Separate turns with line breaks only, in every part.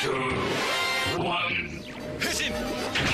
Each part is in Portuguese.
two, one. Hit him!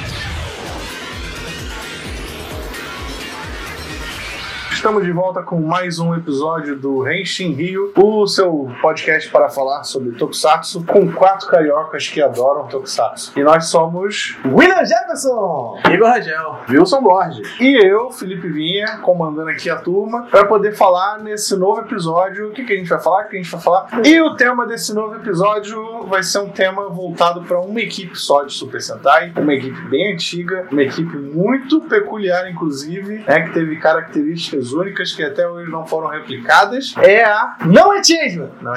Estamos de volta com mais um episódio do Renshin Rio, o seu podcast para falar sobre Tokusatsu, com quatro cariocas que adoram Tokusatsu. E nós somos
William Jefferson!
Igor Rangel.
Wilson Borges.
e eu, Felipe Vinha, comandando aqui a turma, para poder falar nesse novo episódio. O que, que a gente vai falar? O que a gente vai falar? E o tema desse novo episódio vai ser um tema voltado para uma equipe só de Super Sentai, uma equipe bem antiga, uma equipe muito peculiar, inclusive, né, que teve características únicas que até hoje não foram replicadas. É a
Não é Changeman!
Não,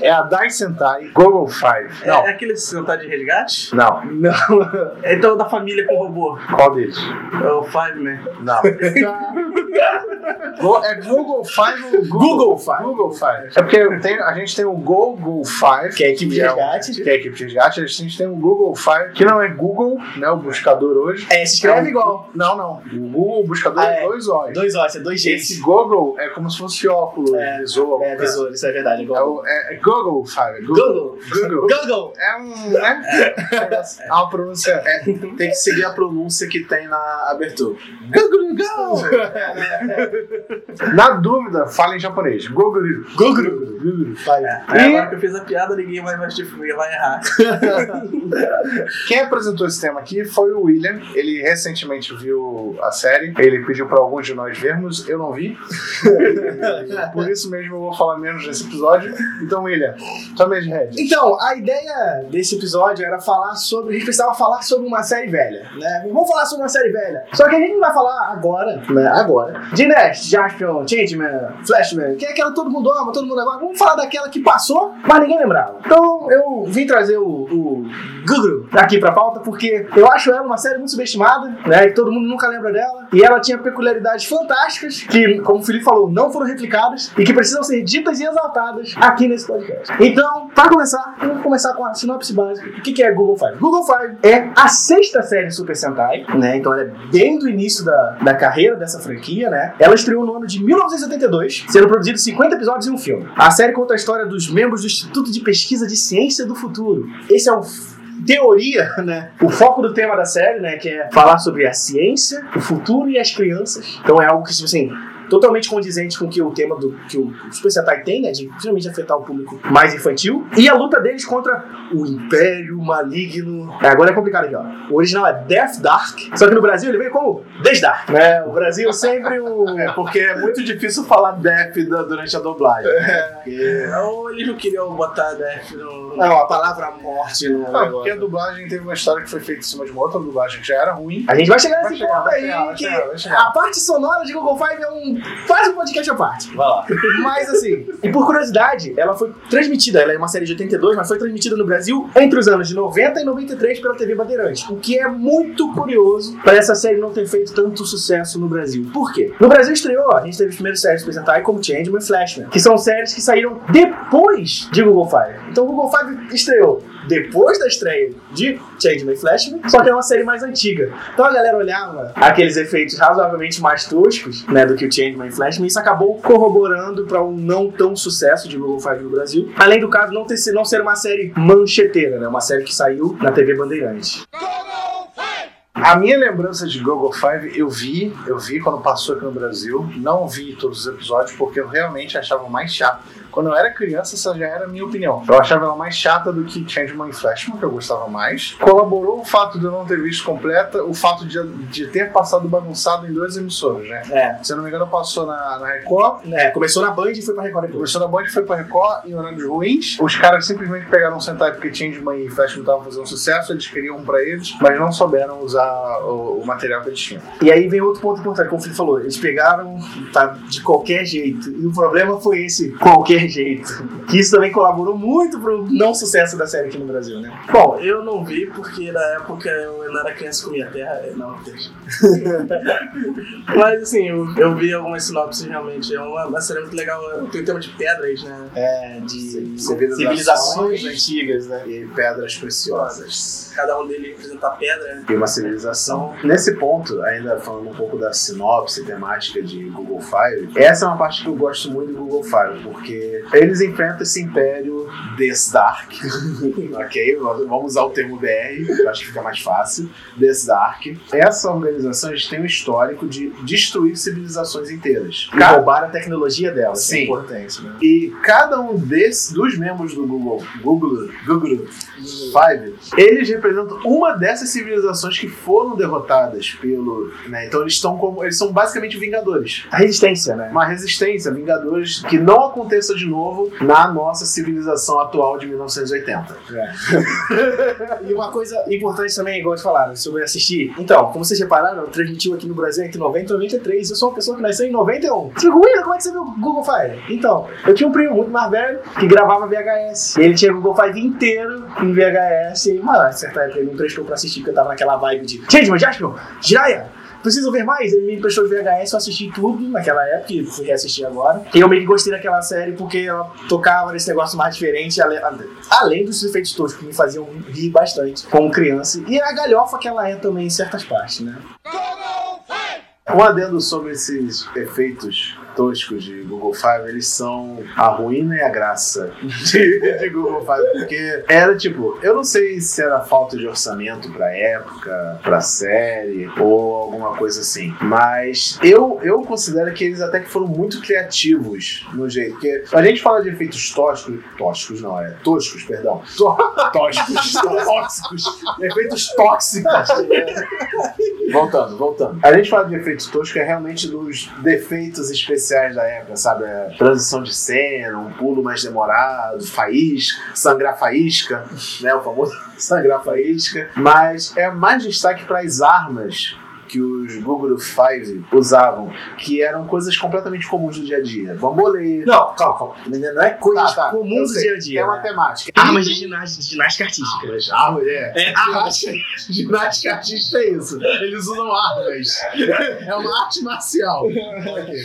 é a Dai Sentai Google 5.
É,
Não,
é aquele sentar de resgate?
não.
Não.
É então da família com robô.
Qual deles?
É o Five Man.
Não. Go- é Google 5 ou Google?
Google Five.
Google 5. É porque tem- a gente tem o Google 5,
Que é a equipe de
é
resgate.
que é a equipe de resgate. A gente tem o Google 5, que não é Google, né? O buscador hoje.
É, se escreve
É um-
igual.
Não, não. O Google, buscador,
Ah,
é
é.
dois olhos.
Dois O's, é dois
Esse
G's.
Google é como se fosse óculos,
É,
visor.
É, visor, isso é verdade. É
É, o- é- é Google 5. é Google.
Google.
Google.
Google.
É um. Né? É uma pronúncia. É,
Tem que seguir a pronúncia que tem na abertura.
Na dúvida, fala em japonês. Google.
Google.
Google.
Agora que eu fiz a piada, ninguém vai mais vai errar.
Quem apresentou esse tema aqui foi o William. Ele recentemente viu a série. Ele pediu para alguns de nós vermos. Eu não vi. Por isso mesmo eu vou falar menos nesse episódio. Então, William, tome as rédeas.
Então, a ideia desse episódio era falar sobre. A gente precisava falar sobre uma série velha, né? Vamos falar sobre uma série velha. Só que a gente não vai falar agora, né? Agora. De Nest, Jaspion, Changeman, Flashman, que é aquela que todo mundo ama, todo mundo agora. Vamos falar daquela que passou, mas ninguém lembrava. Então, eu vim trazer o, o Google aqui pra pauta, porque eu acho ela uma série muito subestimada, né? Que todo mundo nunca lembra dela. E ela tinha peculiaridades fantásticas, que, como o Felipe falou, não foram replicadas e que precisam ser ditas e exaltadas aqui nesse podcast. Então, para começar, vamos começar com a sinopse básica. O que é Google Five? Google Five é a sexta série Super Sentai, né? Então ela é bem do início da, da carreira dessa franquia, né? Ela estreou no ano de 1982, sendo produzido 50 episódios e um filme. A série conta a história dos membros do Instituto de Pesquisa de Ciência do Futuro. Esse é o teoria, né? O foco do tema da série, né? Que é falar sobre a ciência, o futuro e as crianças. Então é algo que, tipo assim, totalmente condizente com o que o tema do que o Super Sentai tem, né? De finalmente afetar o público mais infantil. E a luta deles contra o Império Maligno. É, agora é complicado aqui, ó. O original é Death Dark. Só que no Brasil ele veio como Desdark. Né? O Brasil sempre o.
É, porque é muito difícil falar da- durante a dublagem. Né? Porque
Ou eles não queriam botar Def no.
Não, a palavra morte no
Ah, porque a dublagem teve uma história que foi feita em cima de uma outra dublagem que já era ruim.
A gente vai chegar nesse ponto aí,
chegar, vai chegar, vai chegar.
a parte sonora de Google Five é um quase um podcast à parte.
vai lá.
Mas assim, e por curiosidade, ela foi transmitida, ela é uma série de 82, mas foi transmitida no Brasil entre os anos de 90 e 93 pela TV Bandeirantes. O que é muito curioso para essa série não ter feito tanto sucesso no Brasil. Por quê? No Brasil estreou, a gente teve os primeiros séries apresentar como Changeman e Flashman, que são séries que saíram depois de Google Five. Então o Google Five estreou depois da estreia de Changeman Flashman, só que é uma série mais antiga. Então a galera olhava aqueles efeitos razoavelmente mais toscos, né, do que o Changeman Flashman, e isso acabou corroborando para um não tão sucesso de Google Five no Brasil. Além do caso não, ter, não ser uma série mancheteira, né, uma série que saiu na TV Bandeirantes.
A minha lembrança de Google Five eu vi, eu vi quando passou aqui no Brasil. Não vi todos os episódios porque eu realmente achava mais chato. Quando eu era criança, essa já era a minha opinião. Eu achava ela mais chata do que Changeman e Flashman, que eu gostava mais. Colaborou o fato de eu não ter visto completa, o fato de, de ter passado bagunçado em duas emissoras, né?
É,
Se eu não me engano, passou na, na Record,
é começou na Band e foi pra Record depois.
Começou na Band, foi pra Record em horários ruins. Os caras simplesmente pegaram um Sentai porque Changeman e Flashman estavam fazendo sucesso, eles queriam um pra eles, mas não souberam usar o, o material que eles tinham.
E aí vem outro ponto importante, como o Felipe falou, eles pegaram tá, de qualquer jeito. E o problema foi esse qualquer jeito. Que isso também colaborou muito pro não sucesso da série aqui no Brasil, né?
Bom, eu não vi porque na época eu ainda era criança e comia terra. Não, deixa. Mas assim, eu, eu vi algumas sinopses realmente. É uma, uma série muito legal. Tem o tema de pedras, né?
É, de
Civilizações.
antigas, né?
E pedras preciosas.
Cada um deles representa pedra.
E uma civilização. Nesse ponto, ainda falando um pouco da sinopse temática de Google Fire, essa é uma parte que eu gosto muito do Google Fire, porque eles enfrentam esse império Desdark. ok? Vamos usar o termo BR, eu acho que fica mais fácil. Desdark. Essa organização eles têm um histórico de destruir civilizações inteiras.
E roubar a tecnologia dela, isso é
Sim.
importante, né?
E cada um desses, dos membros do Google, Google, Google Five, eles representam uma dessas civilizações que foram derrotadas pelo. né, Então eles estão como. Eles são basicamente vingadores.
A resistência, né?
Uma resistência, vingadores, que não aconteça de novo na nossa civilização atual de 1980.
E uma coisa importante também, igual eles falaram, sobre assistir. Então, como vocês repararam, transmitiu aqui no Brasil entre 90 e 93. Eu sou uma pessoa que nasceu em 91. Você como é que você viu o Google Fire? Então, eu tinha um primo muito mais velho que gravava VHS. Ele tinha o Google Five inteiro em VHS. E, mano, a certa época ele me emprestou pra assistir, porque eu tava naquela vibe de Changeman, Jaspion, Jiraiya. Preciso ver mais? Ele me emprestou o VHS, eu assisti tudo naquela época e fui reassistir agora. E eu meio que gostei daquela série porque ela tocava nesse negócio mais diferente, além dos efeitos toscos que me faziam rir bastante como criança. E a galhofa que ela é também em certas partes, né?
Um adendo sobre esses efeitos toscos de Google Five, eles são a ruína e a graça de, de Google Five, porque era tipo, eu não sei se era falta de orçamento pra época, pra série ou alguma coisa assim, mas eu, eu considero que eles até que foram muito criativos no jeito, porque a gente fala de efeitos toscos, toscos não, é toscos, perdão, to, toscos, tóxicos, efeitos tóxicos, Voltando, voltando. A gente fala de efeitos toscos, é realmente dos defeitos especiais da época, sabe? A transição de cena, um pulo mais demorado, faísca, sangrar faísca, né? O famoso sangrar faísca. Mas é mais destaque para as armas que os Google Five usavam, que eram coisas completamente comuns do dia a dia. Bambolê.
Não, calma, calma. Não é coisas
Tá, tá,
comuns do dia a dia.
É uma
né?
temática.
Armas de ginástica, de ginástica artística.
Armas, armas, é.
É, armas.
Ginástica, ginástica artística é isso. Eles usam armas. É uma arte marcial.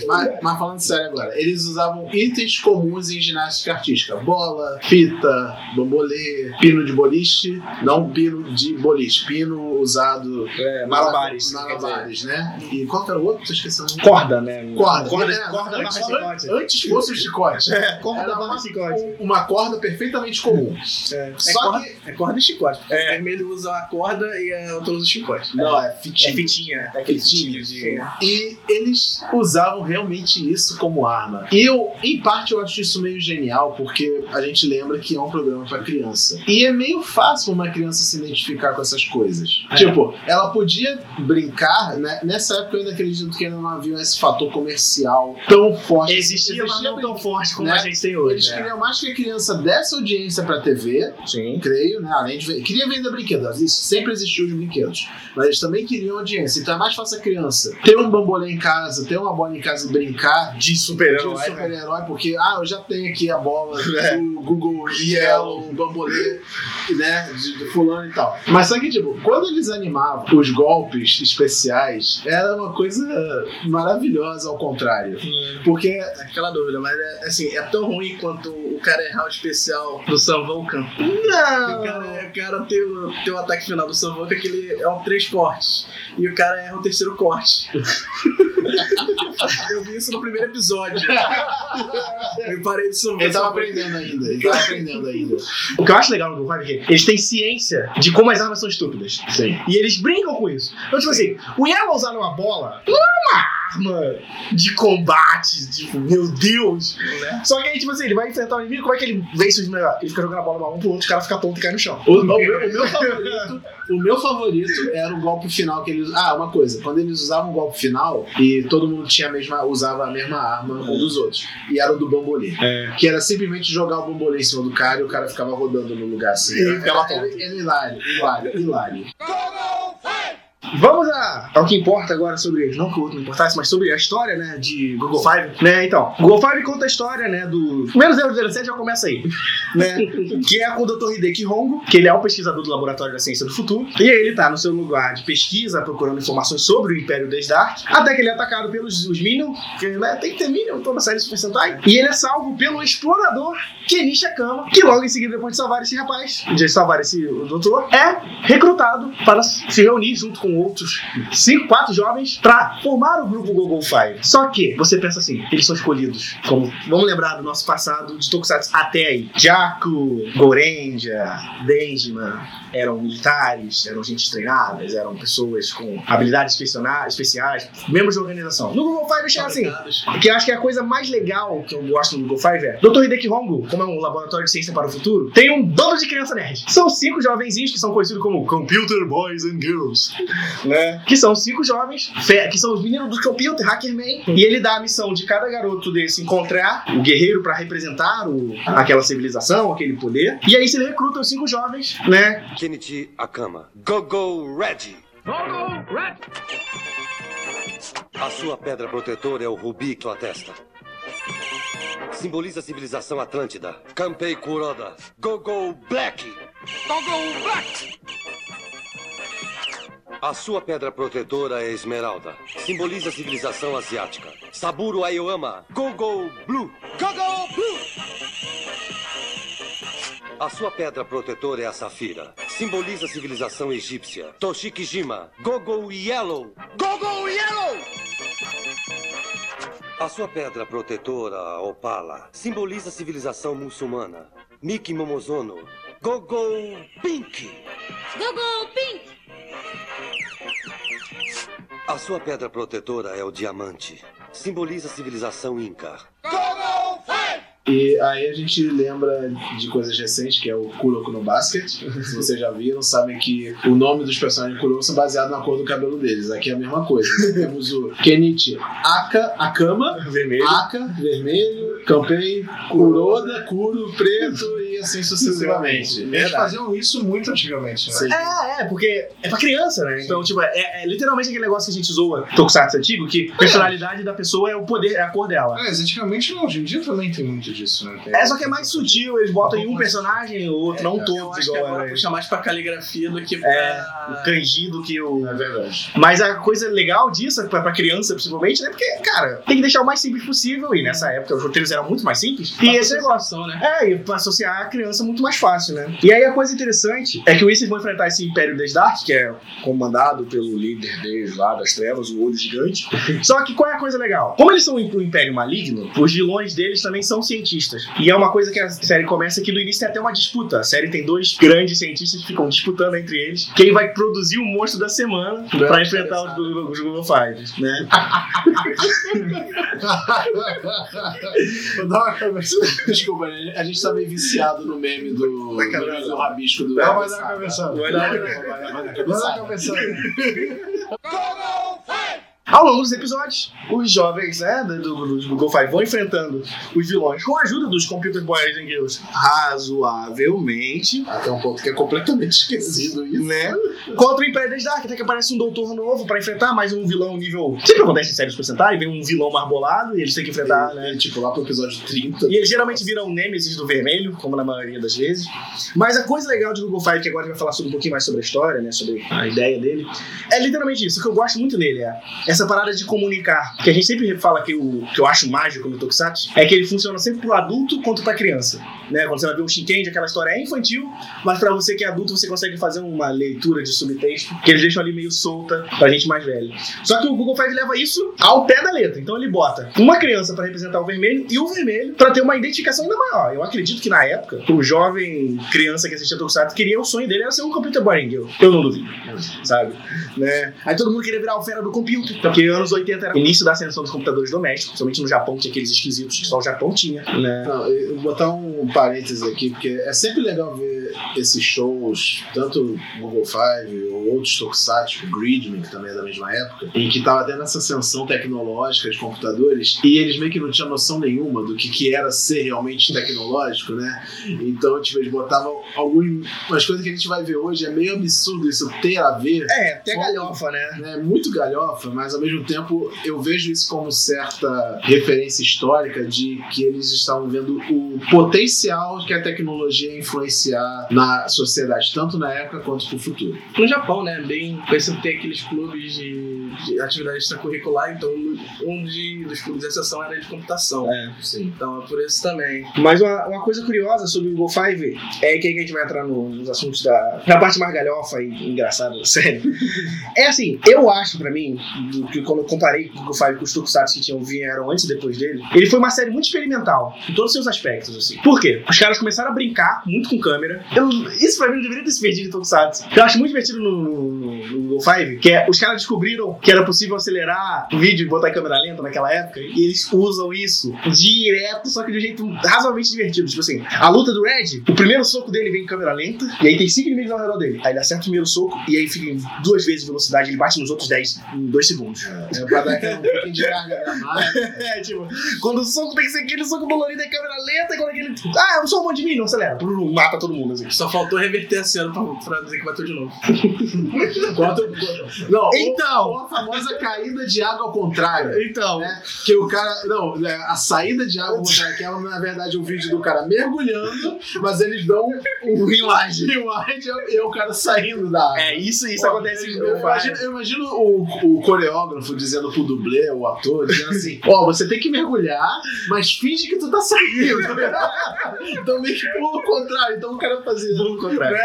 Mas, mas falando sério agora, eles usavam itens comuns em ginástica artística: bola, fita, bambolê, pino de boliche, não pino de boliche, pino usado.
É, malabares.
Malabares, né? E qual que era o outro? Tô esquecendo.
Corda, né?
Corda.
Corda,
É,
corda barra
antes,
chicote.
antes fosse o chicote.
É, corda
Era
barra
uma,
chicote.
uma corda perfeitamente comum.
É,
Só
corda-
que.
É corda e chicote. O vermelho usa a corda e a outra usa o chicote.
Não, é
é
fitinha.
fitinha. É aquele
Fitinha,
fitinho de...
E eles usavam realmente isso como arma. E eu, em parte, eu acho isso meio genial, porque a gente lembra que é um programa pra criança. E é meio fácil uma criança se identificar com essas coisas.
É.
Tipo, ela podia brincar, né? Nessa época eu ainda acredito que ainda não havia esse fator comercial tão forte.
Existia, mas não tão forte como
né?
a gente tem
Eles
hoje. né?
queriam mais que a criança desse audiência pra TV,
Sim.
creio, né? Além de ver, queria vender brinquedos, isso sempre existiu os brinquedos, mas eles também queriam audiência. Então é mais fácil a criança ter um bambolê em casa, ter uma bola em casa e brincar
De
de
super-herói.
um
né?
super-herói, porque ah, eu já tenho aqui a bola do Google Yellow, o bambolê, né? De, de fulano e tal. Mas só que, tipo, quando eles animavam os golpes especiais, era uma coisa maravilhosa ao contrário. Porque
Aquela dúvida, mas é, assim, é tão ruim quanto o cara errar o especial do Sam Vulcan. O
não,
cara, o cara tem, o, tem o ataque final do Vulcan que ele é um três cortes. E o cara erra o terceiro corte. Eu vi isso no primeiro episódio. Eu parei de Sam
ele tava aprendendo ainda, ele tava aprendendo ainda.
O que eu acho legal no Google é que eles têm ciência de como as armas são estúpidas.
Sim.
E eles brincam com isso. Então, tipo assim, o Yellow usar uma bola uma arma de combate, tipo, meu Deus.
Né?
Só que aí, tipo assim, ele vai enfrentar o inimigo, como é que ele vence os melhores? Ele fica jogando a bola pra um pro outro, o cara fica tonto e cai no chão.
O, o meu, o meu favorito, o meu favorito era o golpe final que eles. Ah, uma coisa, quando eles usavam o golpe final e todo mundo tinha a mesma, usava a mesma arma um dos outros. E era o do bambolê.
É.
Que era simplesmente jogar o bambolê em cima do cara e o cara ficava rodando no lugar assim.
E ficava
era, era, era hilário, hilário, hilário.
Vamos a- ao que importa agora sobre, não que o outro não importasse, mas sobre a história, né, de Google Five, né, então. Google Five conta a história, né, do... Primeiro 007 já começa aí, né, que é com o Dr. Hideki Hongo, que ele é um pesquisador do Laboratório da Ciência do Futuro, e aí ele tá no seu lugar de pesquisa, procurando informações sobre o Império Desdark, até que ele é atacado pelos os Minion, que né, tem que ter Minion toda série Super Sentai, e ele é salvo pelo explorador Kenichi Akama, que logo em seguida, depois de salvar esse rapaz, de salvar esse doutor, é recrutado para se reunir junto com outros cinco, quatro jovens pra formar o grupo Google Five. Só que você pensa assim, eles são escolhidos. Como, vamos lembrar do nosso passado de Tokusatsu até aí. Jaco, Gorenja, Denjiman, eram militares, eram gente treinadas, eram pessoas com habilidades especiais, membros de organização. No Google Five chega assim, que eu acho que é a coisa mais legal que eu gosto do Google Five é Dr. Hideki Hongo, como é um laboratório de ciência para o futuro, tem um bando de criança nerd. São cinco jovenzinhos que são conhecidos como Computer Boys and Girls, né? Que são cinco jovens, que são os meninos do computer, Hackerman, e ele dá a missão de cada garoto desse encontrar o guerreiro para representar o, aquela civilização, aquele poder. E aí se recruta os cinco jovens, né?
Kenichi Akama. Go Go Red! A sua pedra protetora é o rubi que o atesta. Simboliza a civilização Atlântida. Kampei Kuroda. Go Go Black! Go Go Black! A sua pedra protetora é Esmeralda. Simboliza a civilização asiática. Saburo Ayoama. Go Go Blue! Go Go Blue! A sua pedra protetora é a Safira. Simboliza a civilização egípcia. Toshikijima. Gogo Yellow. Gogo Yellow! A sua pedra protetora, a Opala, simboliza a civilização muçulmana. Miki Momozono. Gogo Pink.
Google Pink!
A sua pedra protetora é o diamante. Simboliza a civilização Inca.
E aí a gente lembra de coisas recentes, que é o Kuroko no Basket. Se vocês já viram, sabem que o nome dos personagens de Kuroko são baseados na cor do cabelo deles. Aqui é a mesma coisa. Temos o Kenichi Aka, Akama,
Vermelho.
Aka, vermelho, Kampei, Kuroda, Kuro, preto e assim sucessivamente.
Eles faziam isso muito antigamente, né?
Sim.
É, é, porque é pra criança, né? Então, tipo, é, é literalmente aquele negócio que a gente zoa Tokusatsu antigo, que a personalidade da pessoa é o poder, é a cor dela.
É, antigamente não, hoje em dia também tem muito disso, né? Tem-
É, só que é mais sutil, eles botam em um personagem ou outro, não
Eu
todos
acho que
igual
agora puxa mais pra caligrafia do que pra.
É, o kanji do que o.
É verdade.
Mas a coisa legal disso, pra, pra criança principalmente, né? Porque, cara, tem que deixar o mais simples possível. E nessa época os roteiros eram muito mais simples. E esse negócio.
né?
É, e pra associar a criança muito mais fácil, né? E aí a coisa interessante é que o Aces vão enfrentar esse Império das Dark, que é comandado pelo líder deles lá das trevas, o olho gigante. Só que qual é a coisa legal? Como eles são um império maligno, os vilões deles também são cientistas. E é uma coisa que a série começa que no início tem até uma disputa. A série tem dois grandes cientistas que ficam disputando entre eles quem vai produzir o monstro da semana pra enfrentar os, os Google Five, né?
Desculpa, a gente tá meio viciado no meme do,
Vai cabeça.
do rabisco do.
Não, vai dar cabeçada.
Vai dar uma cabeçada.
Ao longo dos episódios, os jovens né, do, do, do Google Five vão enfrentando os vilões com a ajuda dos Computer Boys and Girls razoavelmente,
Até um ponto que é completamente esquecido isso.
né? Contra o Império das Dark, até que aparece um doutor novo pra enfrentar mais um vilão nível. Sempre acontece em séries por Sentai, vem um vilão marbolado e eles têm que enfrentar, né?
E, tipo, lá pro episódio 30.
E eles geralmente viram Nemesis do vermelho, como na maioria das vezes. Mas a coisa legal de Google Five, que agora a gente vai falar sobre um pouquinho mais sobre a história, né? Sobre a ideia dele, é literalmente isso. O que eu gosto muito nele é essa parada de comunicar. Que a gente sempre fala que o que eu acho mágico no Tokusatsu é que ele funciona sempre pro adulto quanto pra criança. Né? Quando você vai ver um Shinkendi, aquela história é infantil, mas pra você que é adulto, você consegue fazer uma leitura de subtexto que eles deixam ali meio solta pra gente mais velho. Só que o Google Five leva isso ao pé da letra. Então ele bota uma criança pra representar o vermelho e o vermelho pra ter uma identificação ainda maior. Eu acredito que na época, o jovem criança que assistia Tokusatsu queria o sonho dele era ser um computer boy girl. Eu não duvido, sabe? Né? Aí todo mundo queria virar o fera do computer. Porque anos 80 era o início da ascensão dos computadores domésticos, principalmente no Japão, que tinha aqueles esquisitos que só o Japão tinha, né?
Não, botar um parênteses aqui, porque é sempre legal ver esses shows, tanto Google Five ou outros Tokusatsu, tipo Gridman, que também é da mesma época, em que tava tendo essa ascensão tecnológica de computadores, e eles meio que não tinham noção nenhuma do que, que era ser realmente tecnológico, né? Então, tipo, eles botavam algumas coisas que a gente vai ver hoje, é meio absurdo isso ter a ver
É, até galhofa, né?
né, muito galhofa, mas ao mesmo tempo eu vejo isso como certa referência histórica de que eles estavam vendo o potencial que a tecnologia ia influenciar na sociedade, tanto na época quanto pro futuro.
No Japão, né? Bem. Pensa ter aqueles clubes de de atividade extracurricular, então um de, dos clubes de exceção era de computação.
É.
Sim.
Então é por isso também.
Mas uma, uma coisa curiosa sobre o Google Five é que aí a gente vai entrar no- nos assuntos da na parte mais galhofa e engraçada da série. É assim, eu acho pra mim, do que quando eu comparei o Google Five com os Tokusatsu que tinham vieram antes e depois dele, ele foi uma série muito experimental, em todos os seus aspectos, assim. Por quê? Os caras começaram a brincar muito com câmera. Eu- isso pra mim não deveria ter se perdido em Tokusatsu. Eu acho muito divertido no, no, no- Google Five, que é, os caras descobriram que era possível acelerar o vídeo e botar em câmera lenta naquela época, e eles usam isso direto, só que de um jeito razoavelmente divertido. Tipo assim, a luta do Red, o primeiro soco dele vem em câmera lenta, e aí tem cinco inimigos ao redor dele. Aí ele acerta o primeiro soco, e aí fica em duas vezes a velocidade, ele bate nos outros 10 em dois segundos.
É pra dar aquele um pouquinho de carga dramática.
É, tipo, quando o soco tem que ser aquele soco dolorido em câmera lenta, e quando aquele. Ah, eu sou um monte de mim, não acelera. Mata todo mundo, assim.
Só faltou reverter a cena pra, pra dizer que bateu de novo.
Quanto- Não,
Então.
ou a famosa caída de água ao contrário.
Então,
né? Que o cara. Não, é, a saída de água ao contrário, que é na verdade um vídeo do cara mergulhando, mas eles dão um
rewind.
rewind e é o cara saindo da água.
É, isso, isso
Pô,
acontece
eu,
no
eu imagino, eu imagino o, o coreógrafo dizendo pro dublê, o ator, dizendo assim: Ó, você tem que mergulhar, mas finge que tu tá saindo. então meio que pula o contrário. Então o cara fazia.
Pelo contrário.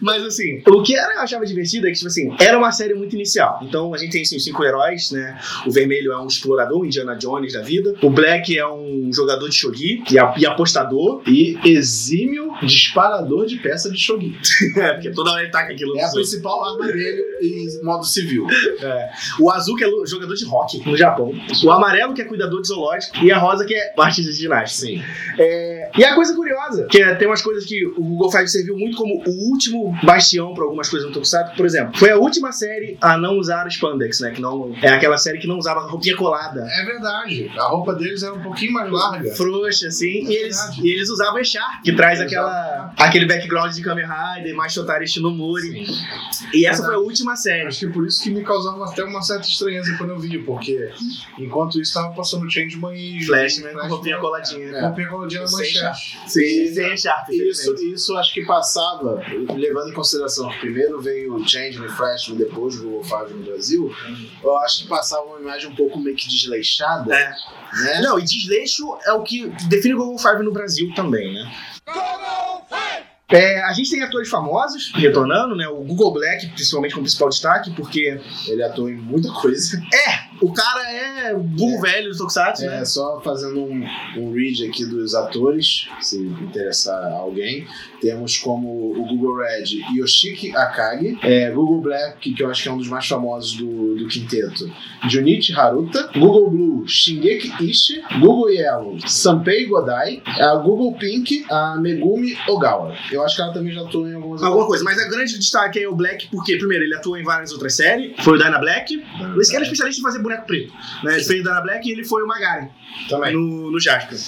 Mas assim, o que era, eu achava divertido é que, tipo assim, era uma série muito inicial. Então a gente tem assim, os cinco heróis, né? O vermelho é um explorador, Indiana Jones da vida. O Black é um jogador de shogi e, apostador.
E exímio disparador de peça de shogi.
É, porque toda hora ele taca aquilo
É a principal arma dele em modo civil.
O azul, que é jogador de rock no Japão. O amarelo, que é cuidador de zoológico. E a rosa, que é parte de ginástica.
Sim.
É, e a coisa curiosa, que é, tem umas coisas que o Google Five serviu muito como o último bastião para algumas coisas no Tokusatsu. Por exemplo, foi a última série a não usar o spandex, né? Que não, é aquela série que não usava roupinha colada.
É verdade. A roupa deles era um pouquinho mais larga.
Frouxa, assim, e eles, e eles usavam Echar, que traz aquela, aquele background de Kamen Rider, mais Shotari Shinomori. E essa foi a última série.
Acho que por isso que me causava até uma certa estranheza quando eu via, porque enquanto isso tava passando Changeman e.
Flashman com
Flashman,
roupinha coladinha.
é, Roupinha coladinha na manchete.
Sim, sem Echar,
Isso, isso acho que passava, levando em consideração que primeiro veio o Changeman, Flashman, depois o Google Five no Brasil, eu acho que passava uma imagem um pouco meio que desleixada,
É.
né?
Não, e desleixo é o que define o Google Five no Brasil também, né? É, a gente tem atores famosos retornando, né? O Google Black, principalmente como principal destaque, porque
Ele atua em muita coisa.
O cara é burro velho do Tokusatsu, né?
É, só fazendo um, um read aqui dos atores, se interessar alguém. Temos como o Google Red Yoshiki Akagi, é, Google Black, que eu acho que é um dos mais famosos do, do quinteto, Junichi Haruta, Google Blue, Shingeki Ishii, Google Yellow, Sanpei Godai, a Google Pink, a Megumi Ogawa. Eu acho que ela também já atuou em algumas
Alguma coisa, mas a grande destaque é o Black, porque, primeiro, ele atua em várias outras séries. Foi o Dyna Black. Esse cara é especialista em fazer boneco preto. Né? Ele fez o Dyna Black e ele foi o Magari
Também.
no, no Jasper.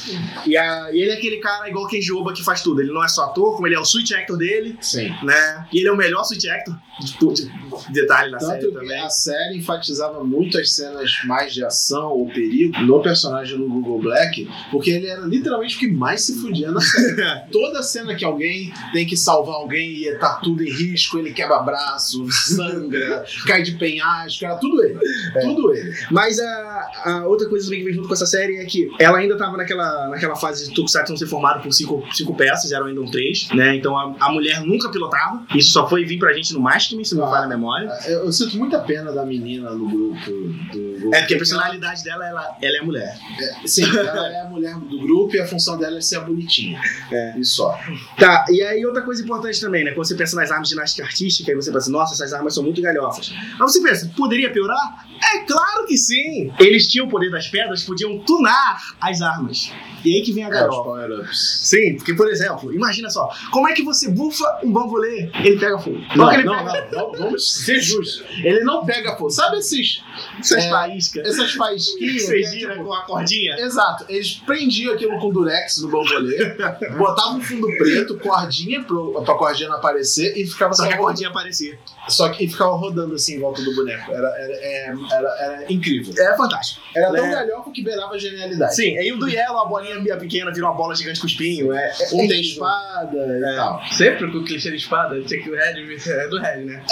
E, a- e ele é aquele cara igual Kenji Oba que faz tudo. Ele não é só ator, como ele é o switch actor dele,
Sim.
né? E ele é o melhor switch actor. De, de- detalhe na série
Tanto que
também.
a série enfatizava muito as cenas mais de ação ou perigo no personagem do Google Black, porque ele era literalmente o que mais se fudia na série. Toda cena que alguém tem que salvar alguém e tá tudo em risco, ele quebra braço, sangra, cai de penhasco, era tudo ele. Tudo ele.
Mas a, a outra coisa também que vem junto com essa série é que ela ainda tava naquela, naquela fase de Tokusatsu não ser formado por cinco, cinco peças, eram ainda um três, né? Então a, a mulher nunca pilotava. Isso só foi vir pra gente no Maskman, se não me
Ah.
falha a memória.
Eu, eu sinto muita pena da menina no grupo do Google.
É porque a personalidade dela, ela, ela é mulher.
É, sim, ela é a mulher do grupo e a função dela é ser a bonitinha.
É.
E só.
Tá, e aí outra coisa importante também, né? Quando você pensa nas armas de ginástica artística, aí você pensa, nossa, essas armas são muito galhofas. Mas você pensa, poderia piorar? É claro que sim! Eles tinham o poder das pedras, podiam tunar as armas. E aí que vem a
É, os
galhofa.
power-ups.
Sim, porque, por exemplo, imagina só, como é que você bufa um bambolê? Ele pega fogo.
Não,
ele
não,
pega
não, não, vamos ser justos. Ele não pega fogo. Sabe esses,
essas
É,
faíscas?
essas
Que
faísquinhas? que é
gira
tipo-
com a cordinha?
Exato, eles prendiam aquilo com durex no bambolê, botavam um fundo preto, cordinha pro, pra cordinha não aparecer e ficava
Só que a
só
cordinha aparecia.
Só que ficava rodando assim em volta do boneco. Era, era- é Era, era incrível.
É fantástico.
Era tão
É.
galhofa que beirava a genialidade.
Sim, aí o do Yellow, a bolinha pequena vira uma bola gigante com espinho. É, é,
Um
é
tem espada e
É.
tal.
Sempre com o clichê de espada, tinha que o Red é do Red, né?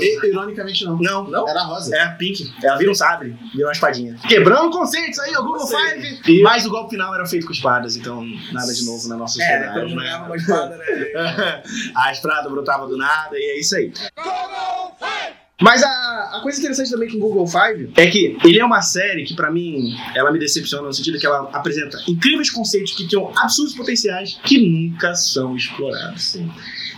E, ironicamente, não.
Não,
Não?
Era rosa.
É, Pink. Ela vira um sabre, vira uma espadinha. Quebrando conceitos aí, o Google
Sei.
Five.
E-
Mas o golpe final era feito com espadas, então nada de novo na nossa
É? Todo
sociedade.
mundo
né?
ganhava uma espada, né?
a espada brotava do nada e é isso aí. Mas a, a coisa interessante também com o Google Five é que ele é uma série que, pra mim, ela me decepciona no sentido que ela apresenta incríveis conceitos que tinham absurdos potenciais que nunca são explorados.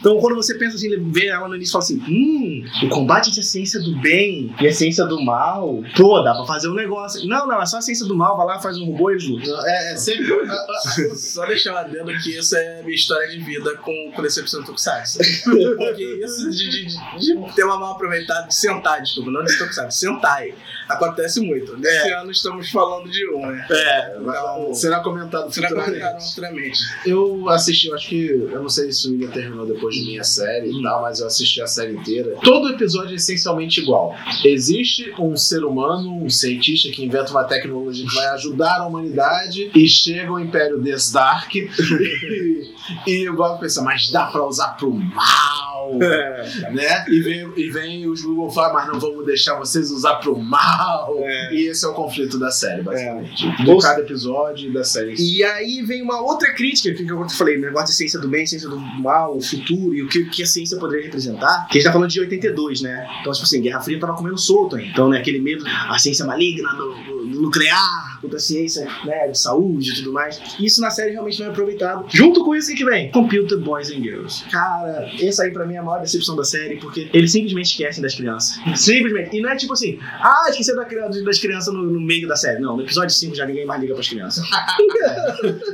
Então, quando você pensa assim, vê ela no início e fala assim: hum, o combate entre a ciência do bem e a ciência do mal, pô, dá pra fazer um negócio. Não, não, é só a ciência do mal, vai lá, faz um robô e eles.
É, é sempre.
Só deixar um adendo que isso é minha história de vida com, com decepção do Tokusatsu. Porque isso de, de, de- de ter uma mal aproveitada de sentar, desculpa, não de Tokusatsu, sentai, acontece muito. Nesse ano estamos falando de um, né?
É,
Então,
Será comentado
será
futuramente.
comentado futuramente.
Eu assisti, eu acho que. Eu não sei se o William terminou depois de mim a série e tal, mas eu assisti a série inteira. Todo episódio é essencialmente igual. Existe um ser humano, um cientista que inventa uma tecnologia que vai ajudar a humanidade e chega o Império Desdark e, e o Bob pensa, mas dá pra usar pro mal, né? E vem, e vem os Google falar, mas não vamos deixar vocês usar pro mal. E esse é o conflito da série, basicamente. De
Ou-
cada episódio da série.
E aí vem uma outra crítica, que eu falei, o negócio de ciência do bem, ciência do mal, o futuro e o que, que a ciência poderia representar. Que a gente tá falando de 82, né? Então, tipo assim, Guerra Fria tava comendo solto ainda. Então, né, aquele medo, a ciência maligna do, do- do nuclear, contra a ciência né, de saúde e tudo mais. Isso na série realmente não é aproveitado. Junto com isso, o que vem? Computer Boys and Girls. Cara, essa aí pra mim é maior decepção da série, porque eles simplesmente esquecem das crianças. Simplesmente. E não é tipo assim, ah, esqueceu da das crianças no, no meio da série. Não, no episódio 5 já ninguém mais liga pras crianças.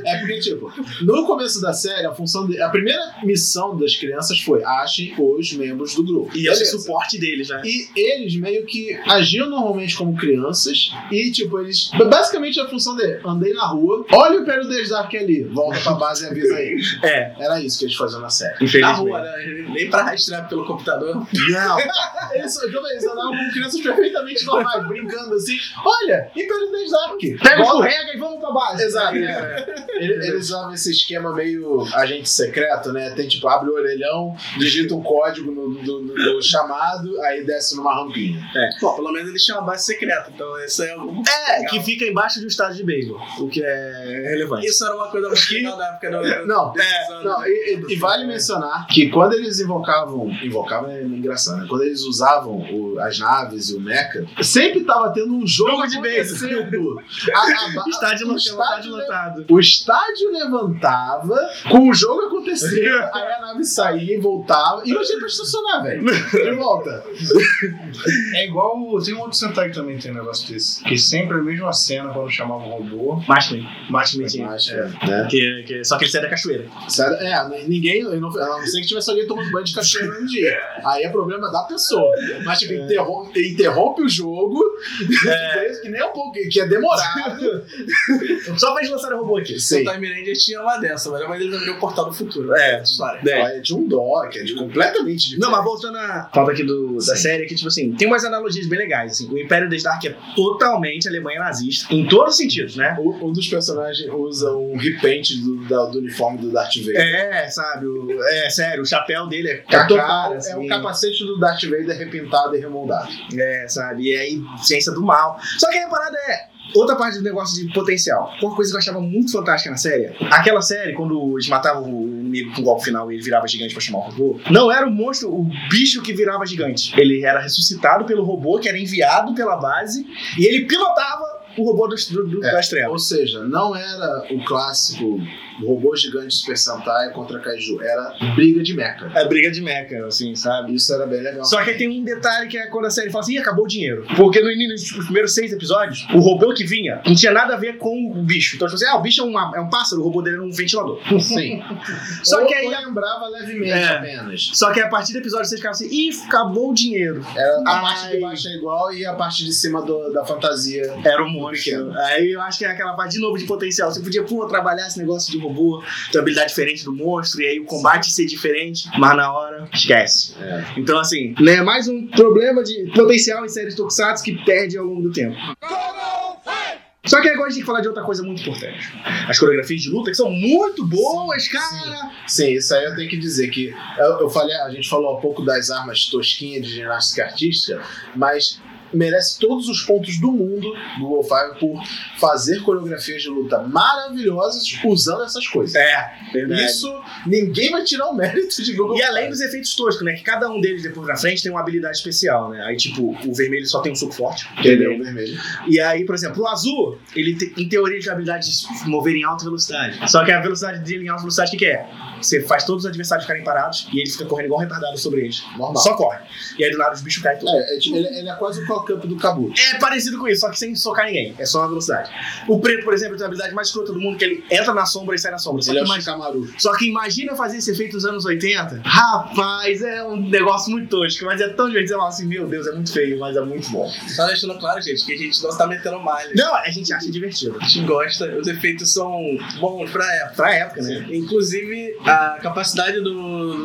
É porque, tipo, no começo da série, a função de, a primeira missão das crianças foi achem os membros do grupo.
E esse suporte deles, né?
E eles meio que agiam normalmente como crianças e, tipo, eles. Basicamente a função de andei na rua, olha o Império Desdark ali, volta pra base e avisa aí.
É,
Era isso que eles faziam na série.
Na rua, né? Nem pra rastrear pelo computador.
Não.
Eles, então, eles andavam como crianças perfeitamente normais, brincando assim. Olha, Império Desdark.
Pega escorrega e vamos pra base.
Exato. é. Ele- Eles usavam esse esquema meio agente secreto, né? Tem tipo, abre o orelhão, digita um código no, no- no- no chamado, aí desce numa rampinha.
Pô, pelo menos eles tinham uma base secreta, então isso é um...
É, que fica embaixo de um estádio de beisebol, o que é relevante.
Isso era uma coisa muito legal da época.
Não,
desses anos.
Não, e, e- e vale mencionar que quando eles invocavam, invocavam é engraçado, né? Quando eles usavam o- as naves e o mecha, sempre tava tendo um jogo,
Jogo de Estádio
o
estádio lotado.
O estádio levantava, com o jogo acontecendo, aí a nave saía e voltava, e não tinha pra estacionar, velho. De volta.
É igual. Tem um outro Sentai que também tem um negócio desse. Que sempre a mesma cena quando chamava um robô.
Machmin. Machmin tinha.
Mas,
É.
né?
Que, que, só que ele sai da cachoeira.
Sério, é, ninguém, a não ser que tivesse alguém tomando banho de cachoeira no dia. Aí é problema da pessoa. Mas, tipo, interrompe, interrompe o jogo, que nem um pouco, que é demorado.
Só pra eles lançarem o robô aqui.
Sim.
O Time Ranger tinha uma dessa, mas ele abriu o portal do futuro.
É.
História.
É.
É de um dó, que é de completamente diferente.
Não, mas voltando à pauta aqui do, da série, que, tipo assim, tem umas analogias bem legais. Assim. O Império Desdark é totalmente Alemanha nazista, em todos os sentidos, né?
Um um dos personagens usa um repaint do, da- do uniforme do Darth Vader.
É, sabe? o- é, sério, o chapéu dele é
É,
cara,
é
assim.
o capacete do Darth Vader repintado e remoldado.
É, sabe? E aí, ciência do mal. Só que aí a parada é. Outra parte do negócio de potencial. Uma coisa que eu achava muito fantástica na série. Aquela série, quando eles matavam o inimigo com o golpe final e ele virava gigante pra chamar o robô, não era o monstro, o bicho que virava gigante. Ele era ressuscitado pelo robô, que era enviado pela base, e ele pilotava o robô do, do, do,
É.
das trevas.
Ou seja, não era o clássico robô gigante Super Sentai contra Kaiju, era briga de mecha.
É briga de mecha, assim, sabe?
Isso era bem legal.
Só que aí tem um detalhe que é quando a série fala assim, Ih, acabou o dinheiro. Porque no início, tipo, os primeiros seis episódios, o robô que vinha não tinha nada a ver com o bicho. Então, tipo assim, ah, o bicho é, uma- é um pássaro, o robô dele era um ventilador.
Sim.
Só
Ou-
que aí-
lembrava levemente
É.
apenas.
Só que a partir do episódio vocês ficavam assim, ih, acabou o dinheiro.
Era a
Ai.
parte de baixo é igual e a parte de cima do- da fantasia
Era o monstro. Aí eu acho que é aquela parte de novo de potencial. Você podia, pô, trabalhar esse negócio de robô, ter uma habilidade diferente do monstro, e aí o combate ser diferente, mas na hora, esquece.
É.
Então, assim, né, mais um problema de potencial em séries Tokusatsu que perde ao longo do tempo. Só que agora a gente tem que falar de outra coisa muito importante. As coreografias de luta, que são muito boas, cara.
Sim, isso aí eu tenho que dizer que eu, eu falei, a gente falou há pouco das armas tosquinhas de ginástica artística, mas merece todos os pontos do mundo do Five por fazer coreografias de luta maravilhosas usando essas coisas.
É, verdade.
Isso ninguém vai tirar o mérito de Google
E além dos efeitos toscos, né? Que cada um deles depois na frente tem uma habilidade especial, né? Aí, tipo, o vermelho só tem um soco forte.
Entendeu? Vermelho.
E aí, por exemplo, o azul, ele te- em teoria tem a habilidade de se mover em alta velocidade. Só que a velocidade dele em alta velocidade, o que, que é? Você faz todos os adversários ficarem parados e ele fica correndo igual um retardado sobre eles.
Normal.
Só corre. E aí do nada os bichos caem tudo.
É, é ele, ele é quase o Call-Up do Kabuto.
É parecido com isso, só que sem socar ninguém. É só uma velocidade. O preto, por exemplo, tem a habilidade mais escrota do mundo, que ele entra na sombra e sai na sombra. Só
Ele
que,
é o
imagina,
Shikamaru.
só que imagina fazer esse efeito nos anos 80. Rapaz, é um negócio muito tosco, mas é tão divertido. Você fala assim, meu Deus, é muito feio, mas é muito bom.
Só deixando claro, gente, que a gente não tá metendo malha.
Não, a gente acha divertido.
A gente gosta, os efeitos são bons pra época.
Pra época, né?
Inclusive, a capacidade do,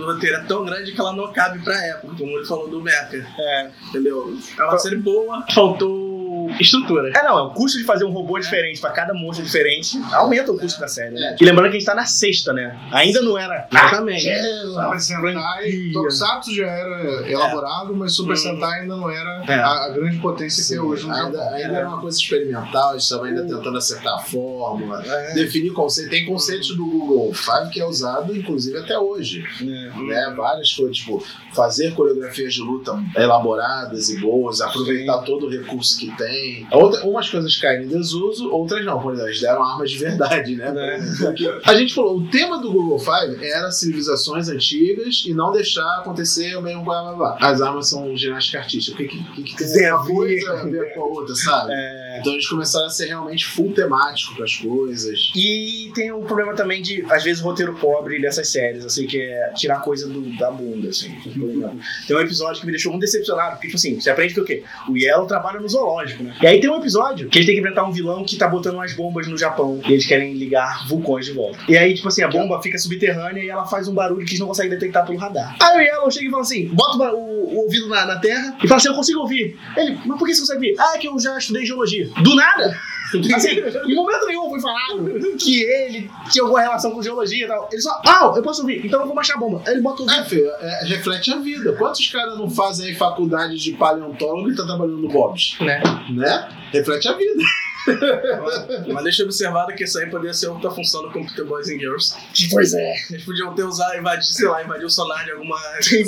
do roteiro é tão grande que ela não cabe pra época, como ele falou do Mecha.
É.
Entendeu? É uma série boa, faltou estrutura.
É, não, é o custo de fazer um robô diferente pra cada monstro diferente aumenta o custo da série, né? E lembrando que a gente tá na sexta, né? Ainda não era.
Exatamente.
Super Sentai, Tokusatsu já era elaborado, mas Super Sentai ainda não era
É.
a, a grande potência que é hoje no
ainda, era uma coisa experimental, eles estavam ainda tentando acertar a fórmula, definir conceito. Tem conceitos do Google Five que é usado, inclusive, até hoje. Né? Várias coisas, tipo, fazer coreografias de luta elaboradas e boas, aproveitar todo o recurso que tem. Outra, umas coisas caem em desuso, outras não. Por exemplo, eles deram armas de verdade, né? Porque a gente falou, o tema do Google Five era civilizações antigas e não deixar acontecer o mesmo blá blá blá. As armas são ginástica artística. O que, que, que, tem
a
uma coisa a ver com a outra, sabe? Então eles começaram a ser realmente full temático para as coisas.
E tem o problema também de, às vezes, o roteiro pobre dessas séries, assim, que é tirar coisa do- da bunda, assim. Tem um episódio que me deixou muito decepcionado, porque, tipo assim, você aprende que o quê? O Yellow trabalha no zoológico, né? E aí tem um episódio que eles têm que enfrentar um vilão que tá botando umas bombas no Japão, e eles querem ligar vulcões de volta. E aí, tipo assim, a bomba fica subterrânea e ela faz um barulho que eles não conseguem detectar pelo radar. Aí o Yellow chega e fala assim, bota o- o ouvido na, na terra e fala assim, eu consigo ouvir. Ele, mas por que você consegue ouvir? Ah, é que eu já estudei geologia. Do nada! Assim, em momento nenhum foi falado que ele tinha alguma relação com geologia e tal. Ele só, ah, eu posso ouvir, então eu vou baixar a bomba. Aí ele bota o
É,
ouvido.
filho, é, reflete a vida. Quantos caras não fazem aí faculdade de paleontólogo e tá trabalhando no Bob's?
Né?
Né? Reflete a vida.
Mas deixa observado que isso aí poderia ser outra função do Computer Boys and Girls.
Pois é.
Eles podiam ter usado, invadir, sei lá, invadir o sonar de alguma.
Sim,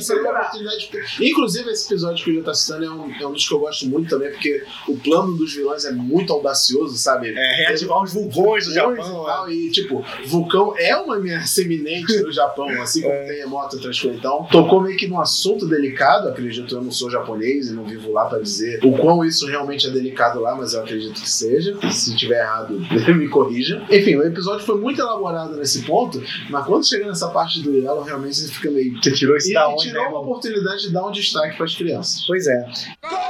seria uma oportunidade. Inclusive, esse episódio que o Gil tá citando é um, é um dos que eu gosto muito também, porque o plano dos vilões é muito audacioso, sabe?
É, reativar os vulcões do
Vulcões
Japão.
e, tal, e, tipo, vulcão é uma ameaça eminente no Japão, assim como terremoto outras coisas. Então, tocou meio que num assunto delicado, acredito. Eu não sou japonês e não vivo lá pra dizer o quão isso realmente é delicado lá, mas eu acredito que seja. Se tiver errado, me corrija. Enfim, o episódio foi muito elaborado nesse ponto, mas quando chega nessa parte do Yellow, realmente você fica meio.
Você tirou isso
E,
da onde,
tirou
né,
oportunidade de dar um destaque pras crianças.
Pois é. Ah,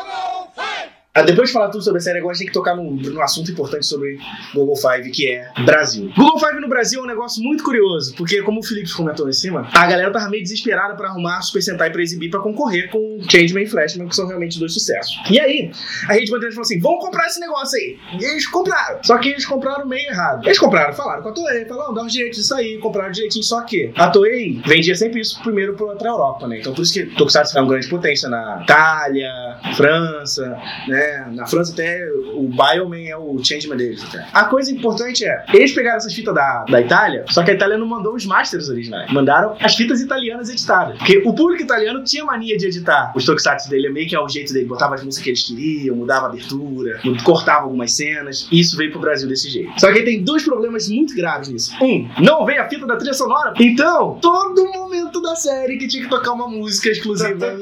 Depois de falar tudo sobre a série, agora a gente tem que tocar num, num assunto importante sobre Google Five, que é Brasil. Google Five no Brasil é um negócio muito curioso, porque, como o Felipe comentou em cima, a galera tava meio desesperada pra arrumar Super Sentai pra exibir pra concorrer com Changeman e Flashman, que são realmente dois sucessos. E aí, a Rede Bandeirantes falou assim: vamos comprar esse negócio aí. E eles compraram. Só que eles compraram meio errado. Eles compraram, falaram com a Toei, falaram, dá os direitos disso aí, compraram direitinho. Só que a Toei vendia sempre isso primeiro pra Europa, né? Então por isso que Tokusatsu é uma grande potência na Itália, França, né? Na França até o Bioman é o changeman deles até. A coisa importante é, eles pegaram essas fitas da, da Itália, só que a Itália não mandou os masters originais. Mandaram as fitas italianas editadas. Porque o público italiano tinha mania de editar os tokusatsu dele, meio que é o jeito dele. Botava as músicas que eles queriam, mudava a abertura, cortava algumas cenas. E isso veio pro Brasil desse jeito. Só que tem dois problemas muito graves nisso. Um, não veio a fita da trilha sonora. Então, todo momento da série que tinha que tocar uma música exclusiva.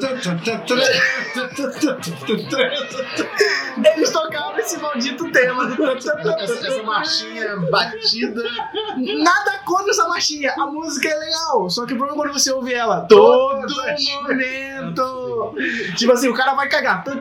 Eles tocavam esse maldito tema
Essa, essa marchinha batida.
Nada contra essa marchinha, a música é legal. Só que o problema é quando você ouve ela todo momento. Tipo assim, o cara vai cagar.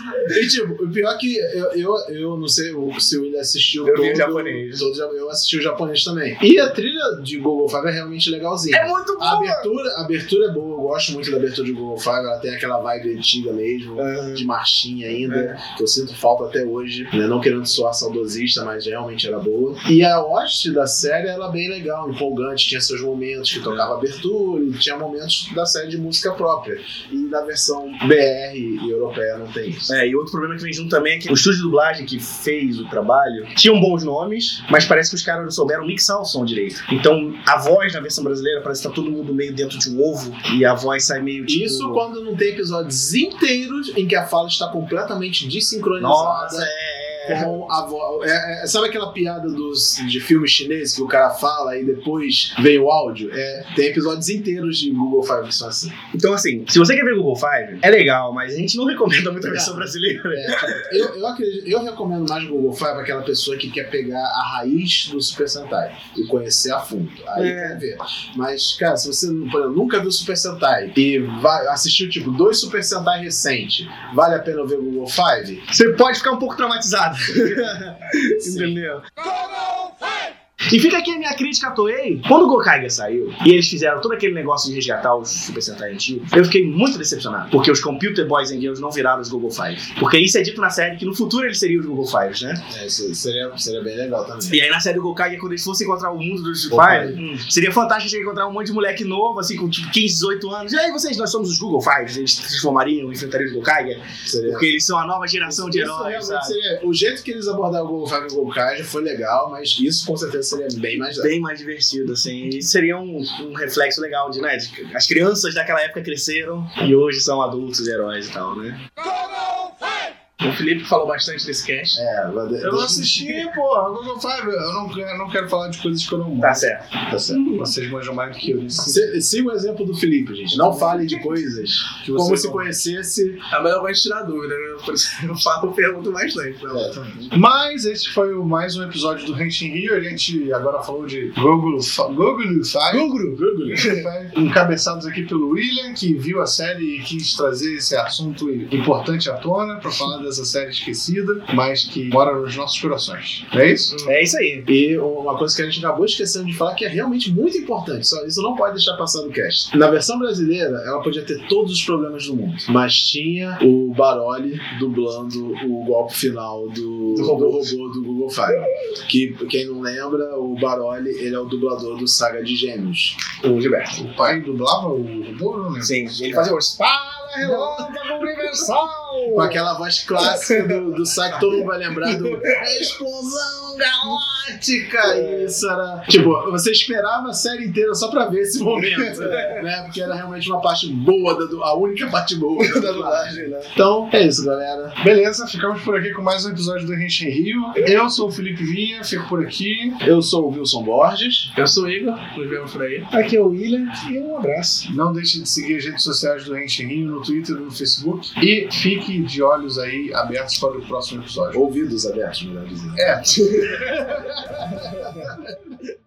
E tipo, o pior é que eu, eu, eu não sei se o Will assistiu
Eu
todo,
vi o japonês.
todo eu assisti o japonês também. E a trilha de Google Five é realmente legalzinha.
É muito
A
boa!
abertura, a abertura é boa, eu gosto muito da abertura de Google Five, ela tem aquela vibe antiga mesmo, de marchinha ainda, que eu sinto falta até hoje, né? Não querendo soar saudosista, mas realmente era boa. E a host da série era bem legal, empolgante, tinha seus momentos que tocava abertura e tinha momentos da série de música própria. E na versão BR e europeia não tem isso.
É, e outro problema que vem junto também é que o estúdio de dublagem que fez o trabalho tinham bons nomes, mas parece que os caras não souberam mixar o som direito. Então, a voz na versão brasileira parece que tá todo mundo meio dentro de um ovo e a voz sai meio tipo.
Isso quando não tem episódios inteiros em que a fala está completamente desincronizada.
Nossa, é. É.
a voz. É, é, sabe aquela piada dos, de filme chinês que o cara fala e depois vem o áudio? É, tem episódios inteiros de Google Five que são assim.
Então, assim, se você quer ver Google Five, é legal, mas a gente não recomenda muito a versão brasileira.
É, eu, eu, acredito- eu recomendo mais Google Five para aquela pessoa que quer pegar a raiz do Super Sentai e conhecer a fundo. Aí
É.
quer ver. Mas, cara, se você exemplo, nunca viu Super Sentai e vai, assistiu tipo dois Super Sentai recentes, vale a pena ver Google Five?
Você pode ficar um pouco traumatizado. Entendeu? E fica aqui a minha crítica à Toei. Quando o Gokaiga saiu e eles fizeram todo aquele negócio de resgatar os Super Sentai antigos, eu fiquei muito decepcionado. Porque os Computer Boys and Girls não viraram os Google Five. Porque isso é dito na série que no futuro eles seriam os Google Fives, né?
É, isso seria, seria bem legal também.
E aí na série do Gokaiga, quando eles fossem encontrar o mundo dos
Google
Five, hum, seria fantástico de encontrar um monte de moleque novo, assim, com tipo 15, 18 anos. E aí vocês, nós somos os Google Fives. Eles se transformariam, enfrentariam os Gokaiga.
Seria-
Porque eles são a nova geração de
Isso
heróis,
realmente
sabe?
seria- o jeito que eles abordaram o Google Five e o já foi legal, mas isso com certeza seria bem mais legal.
bem mais divertido, assim. E seria um, um reflexo legal de, né? de- as crianças daquela época cresceram e hoje são adultos e heróis e tal, né?
O Felipe falou bastante desse cast.
É,
Eu não assisti, pô, Google Five. Eu não, eu não quero falar de coisas que eu não manjo.
Tá certo.
Tá certo.
Vocês manjam mais do que eu nisso.
Siga o exemplo do Felipe, gente. Não fale de coisas
Que
como se
não-
conhecesse.
A melhor é tirar dúvida, né? Por isso eu falo, pergunto bastante. Né?
Mas esse foi o- mais um episódio do Henshin Rio. A gente agora falou de Google Fi- Google Five. Google, Google. Encabeçados aqui pelo William, que viu a série e quis trazer esse assunto importante à tona para falar dessa série esquecida, mas que mora nos nossos corações. Não é isso?
É isso aí.
E uma coisa que a gente acabou esquecendo de falar que é realmente muito importante. Só isso não pode deixar passar do cast. Na versão brasileira, ela podia ter todos os problemas do mundo. Mas tinha o Baroli dublando o golpe final do, do robô. do Google Five. Que, quem não lembra, o Baroli ele é o dublador do Saga de Gêmeos.
O Gilberto.
O pai dublava o robô, não lembro.
Sim, ele fazia os Fala, relâmpago universal!
Com aquela voz clássica do, do que todo mundo vai lembrar do Explosão Galáctica! Isso era. Tipo, você esperava a série inteira só pra ver esse momento, né? Porque era realmente uma parte boa, da, du- a única parte boa da dublagem, né? Então, é isso, galera.
Beleza, ficamos por aqui com mais um episódio do Henshin Rio. Eu sou o Felipe Vinha, fico por aqui.
Eu sou o Wilson Borges.
Eu sou o Igor, nos vemos por aí.
Aqui é o William e um abraço.
Não deixe de seguir as redes sociais do Henshin Rio no Twitter e no Facebook. E fique de olhos aí abertos para o próximo episódio.
Ouvidos abertos, melhor dizendo.
É.